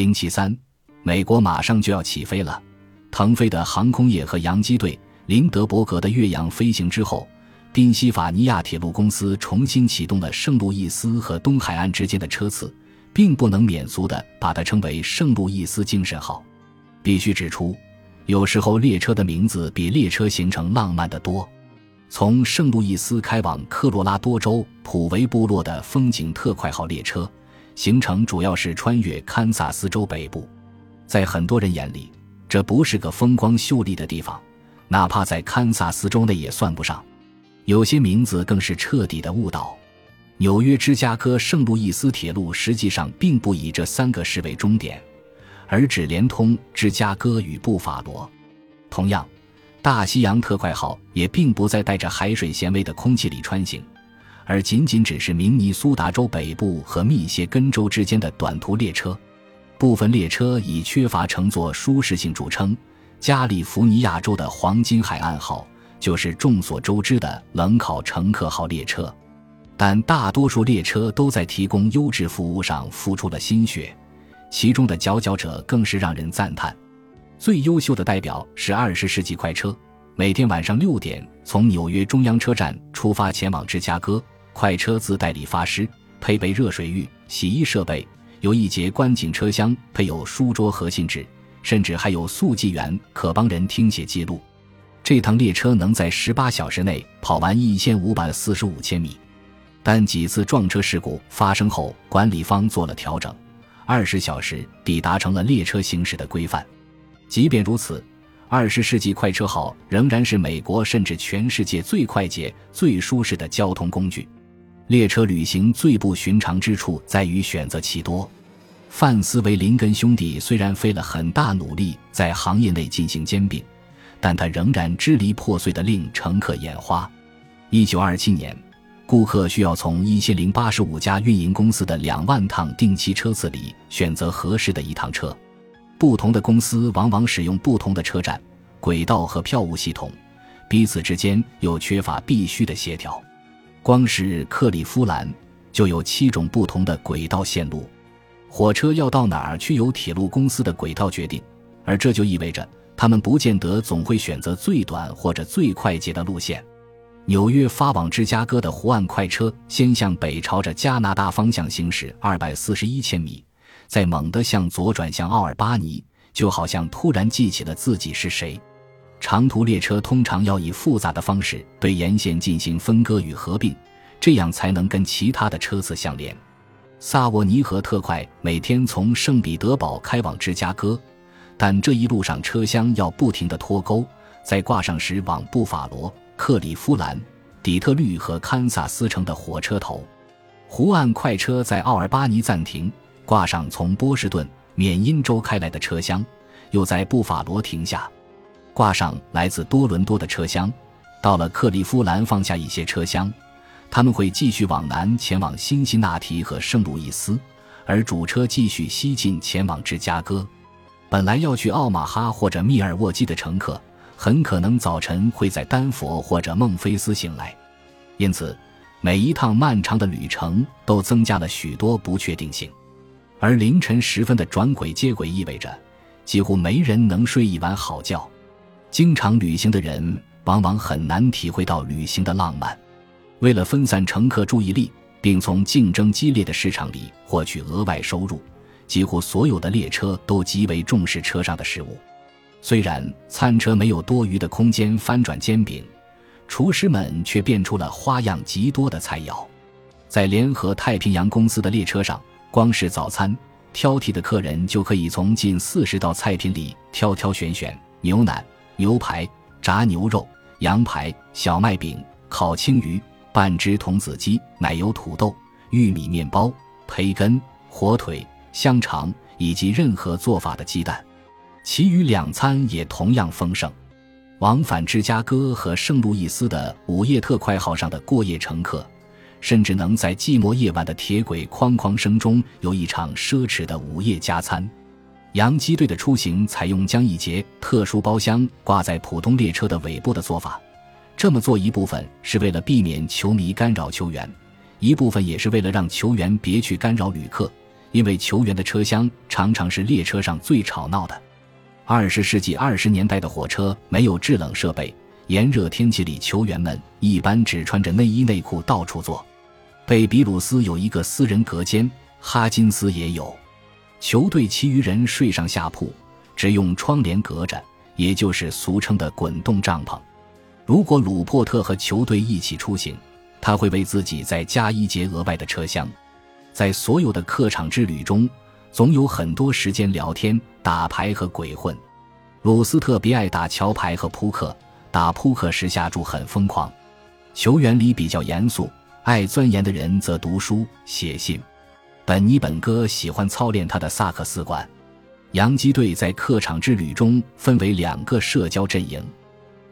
零七三，美国马上就要起飞了。腾飞的航空业和洋机队，林德伯格的越洋飞行之后，宾夕法尼亚铁路公司重新启动了圣路易斯和东海岸之间的车次，并不能免俗的把它称为圣路易斯精神号。必须指出，有时候列车的名字比列车行程浪漫得多。从圣路易斯开往科罗拉多州普维部落的风景特快号列车。行程主要是穿越堪萨斯州北部，在很多人眼里，这不是个风光秀丽的地方，哪怕在堪萨斯州内也算不上。有些名字更是彻底的误导。纽约芝加哥圣路易斯铁路实际上并不以这三个市为终点，而只连通芝加哥与布法罗。同样，大西洋特快号也并不在带着海水咸味的空气里穿行。而仅仅只是明尼苏达州北部和密歇根州之间的短途列车，部分列车以缺乏乘坐舒适性著称。加利福尼亚州的黄金海岸号就是众所周知的冷烤乘客号列车，但大多数列车都在提供优质服务上付出了心血，其中的佼佼者更是让人赞叹。最优秀的代表是二十世纪快车，每天晚上六点从纽约中央车站出发前往芝加哥。快车自带理发师，配备热水浴、洗衣设备，有一节观景车厢，配有书桌和信纸，甚至还有速记员可帮人听写记录。这趟列车能在十八小时内跑完一千五百四十五千米，但几次撞车事故发生后，管理方做了调整，二十小时抵达成了列车行驶的规范。即便如此，二十世纪快车号仍然是美国甚至全世界最快捷、最舒适的交通工具。列车旅行最不寻常之处在于选择其多。范斯维林根兄弟虽然费了很大努力在行业内进行兼并，但他仍然支离破碎的令乘客眼花。一九二七年，顾客需要从一千零八十五家运营公司的两万趟定期车次里选择合适的一趟车。不同的公司往往使用不同的车站、轨道和票务系统，彼此之间又缺乏必须的协调。光是克利夫兰就有七种不同的轨道线路，火车要到哪儿去由铁路公司的轨道决定，而这就意味着他们不见得总会选择最短或者最快捷的路线。纽约发往芝加哥的湖岸快车先向北朝着加拿大方向行驶二百四十一千米，再猛地向左转向奥尔巴尼，就好像突然记起了自己是谁。长途列车通常要以复杂的方式对沿线进行分割与合并，这样才能跟其他的车次相连。萨沃尼河特快每天从圣彼得堡开往芝加哥，但这一路上车厢要不停地脱钩，在挂上时往布法罗、克利夫兰、底特律和堪萨斯城的火车头。湖岸快车在奥尔巴尼暂停，挂上从波士顿、缅因州开来的车厢，又在布法罗停下。挂上来自多伦多的车厢，到了克利夫兰放下一些车厢，他们会继续往南前往辛辛那提和圣路易斯，而主车继续西进前往芝加哥。本来要去奥马哈或者密尔沃基的乘客，很可能早晨会在丹佛或者孟菲斯醒来，因此每一趟漫长的旅程都增加了许多不确定性。而凌晨时分的转轨接轨意味着，几乎没人能睡一晚好觉。经常旅行的人往往很难体会到旅行的浪漫。为了分散乘客注意力，并从竞争激烈的市场里获取额外收入，几乎所有的列车都极为重视车上的食物。虽然餐车没有多余的空间翻转煎饼，厨师们却变出了花样极多的菜肴。在联合太平洋公司的列车上，光是早餐，挑剔的客人就可以从近四十道菜品里挑挑选选牛腩。牛排、炸牛肉、羊排、小麦饼、烤青鱼、半只童子鸡、奶油土豆、玉米面包、培根、火腿、香肠以及任何做法的鸡蛋。其余两餐也同样丰盛。往返芝加哥和圣路易斯的午夜特快号上的过夜乘客，甚至能在寂寞夜晚的铁轨哐哐声中有一场奢侈的午夜加餐。洋基队的出行采用将一节特殊包厢挂在普通列车的尾部的做法，这么做一部分是为了避免球迷干扰球员，一部分也是为了让球员别去干扰旅客，因为球员的车厢常常是列车上最吵闹的。二十世纪二十年代的火车没有制冷设备，炎热天气里，球员们一般只穿着内衣内裤到处坐。贝比鲁斯有一个私人隔间，哈金斯也有。球队其余人睡上下铺，只用窗帘隔着，也就是俗称的滚动帐篷。如果鲁珀特和球队一起出行，他会为自己再加一节额外的车厢。在所有的客场之旅中，总有很多时间聊天、打牌和鬼混。鲁斯特别爱打桥牌和扑克，打扑克时下注很疯狂。球员里比较严肃。爱钻研的人则读书写信。本尼本哥喜欢操练他的萨克斯管。洋基队在客场之旅中分为两个社交阵营：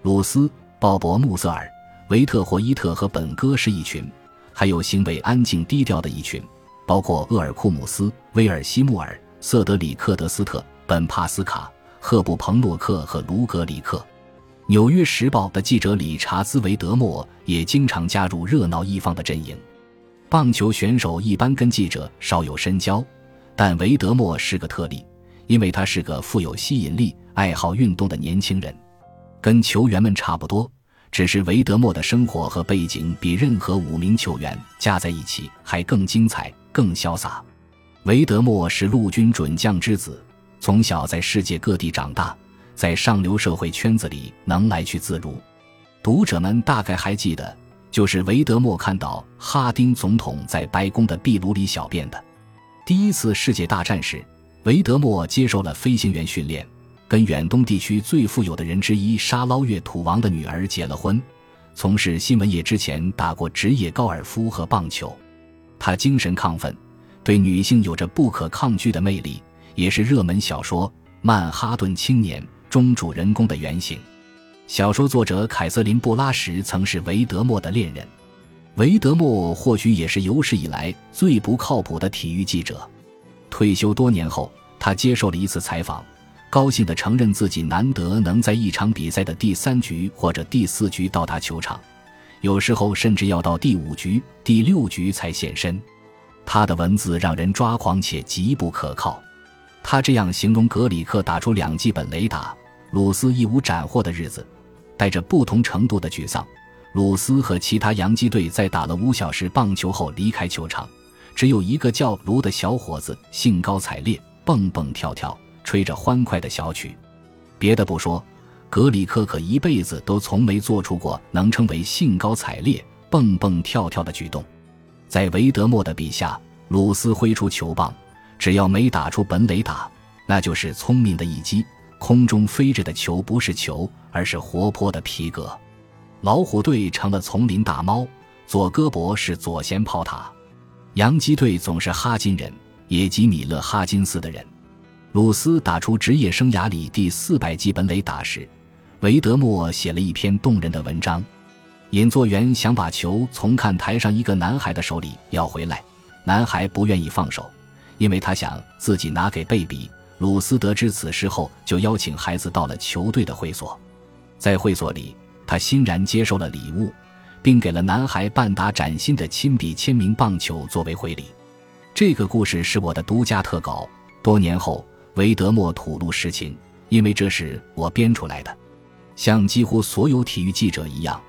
鲁斯、鲍勃、穆瑟尔、维特霍伊特和本哥是一群，还有行为安静低调的一群，包括厄尔库姆斯、威尔西穆尔、瑟德里克德斯特、本帕斯卡、赫布彭洛克和卢格里克。《纽约时报》的记者理查兹·维德莫也经常加入热闹一方的阵营。棒球选手一般跟记者少有深交，但维德莫是个特例，因为他是个富有吸引力、爱好运动的年轻人，跟球员们差不多。只是维德莫的生活和背景比任何五名球员加在一起还更精彩、更潇洒。维德莫是陆军准将之子，从小在世界各地长大。在上流社会圈子里能来去自如，读者们大概还记得，就是维德莫看到哈丁总统在白宫的壁炉里小便的。第一次世界大战时，维德莫接受了飞行员训练，跟远东地区最富有的人之一沙捞越土王的女儿结了婚。从事新闻业之前，打过职业高尔夫和棒球。他精神亢奋，对女性有着不可抗拒的魅力，也是热门小说《曼哈顿青年》。中主人公的原型，小说作者凯瑟琳·布拉什曾是维德莫的恋人。维德莫或许也是有史以来最不靠谱的体育记者。退休多年后，他接受了一次采访，高兴地承认自己难得能在一场比赛的第三局或者第四局到达球场，有时候甚至要到第五局、第六局才现身。他的文字让人抓狂且极不可靠。他这样形容格里克打出两记本雷打，鲁斯一无斩获的日子，带着不同程度的沮丧。鲁斯和其他洋基队在打了五小时棒球后离开球场，只有一个叫卢的小伙子兴高采烈蹦蹦跳跳，吹着欢快的小曲。别的不说，格里克可一辈子都从没做出过能称为兴高采烈蹦蹦跳跳的举动。在维德莫的笔下，鲁斯挥出球棒。只要没打出本垒打，那就是聪明的一击。空中飞着的球不是球，而是活泼的皮革。老虎队成了丛林大猫，左胳膊是左舷炮塔。洋基队总是哈金人，也即米勒哈金斯的人。鲁斯打出职业生涯里第四百记本垒打时，维德莫写了一篇动人的文章。引作员想把球从看台上一个男孩的手里要回来，男孩不愿意放手。因为他想自己拿给贝比。鲁斯得知此事后，就邀请孩子到了球队的会所。在会所里，他欣然接受了礼物，并给了男孩半打崭新的亲笔签名棒球作为回礼。这个故事是我的独家特稿。多年后，维德莫吐露实情，因为这是我编出来的。像几乎所有体育记者一样，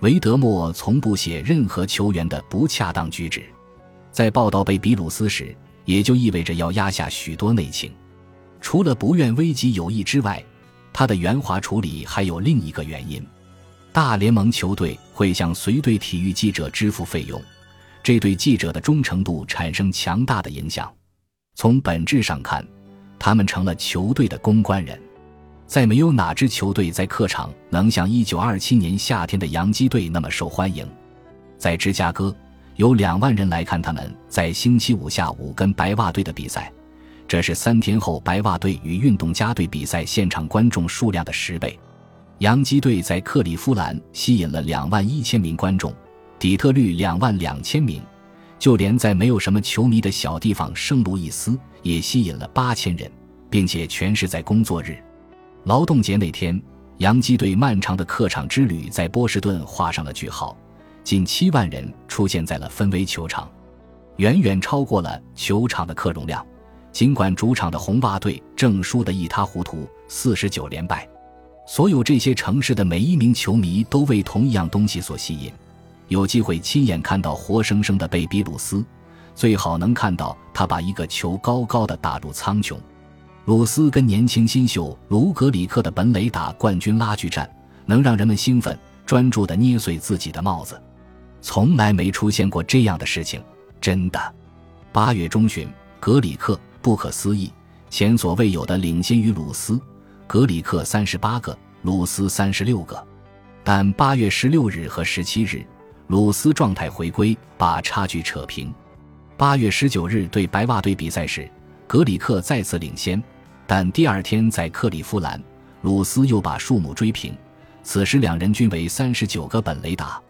维德莫从不写任何球员的不恰当举止。在报道贝比鲁斯时。也就意味着要压下许多内情，除了不愿危及友谊之外，他的圆滑处理还有另一个原因：大联盟球队会向随队体育记者支付费用，这对记者的忠诚度产生强大的影响。从本质上看，他们成了球队的公关人。再没有哪支球队在客场能像1927年夏天的洋基队那么受欢迎，在芝加哥。有两万人来看他们在星期五下午跟白袜队的比赛，这是三天后白袜队与运动家队比赛现场观众数量的十倍。洋基队在克利夫兰吸引了两万一千名观众，底特律两万两千名，就连在没有什么球迷的小地方圣路易斯也吸引了八千人，并且全是在工作日，劳动节那天，洋基队漫长的客场之旅在波士顿画上了句号。近七万人出现在了芬威球场，远远超过了球场的客容量。尽管主场的红袜队正输得一塌糊涂，四十九连败，所有这些城市的每一名球迷都为同一样东西所吸引：有机会亲眼看到活生生的贝比鲁斯，最好能看到他把一个球高高的打入苍穹。鲁斯跟年轻新秀卢格里克的本垒打冠军拉锯战，能让人们兴奋、专注地捏碎自己的帽子。从来没出现过这样的事情，真的。八月中旬，格里克。不可思议，前所未有的领先于鲁斯、格里克三十八个，鲁斯三十六个。但八月十六日和十七日，鲁斯状态回归，把差距扯平。八月十九日对白袜队比赛时，格里克再次领先，但第二天在克利夫兰，鲁斯又把数目追平。此时两人均为三十九个本垒打。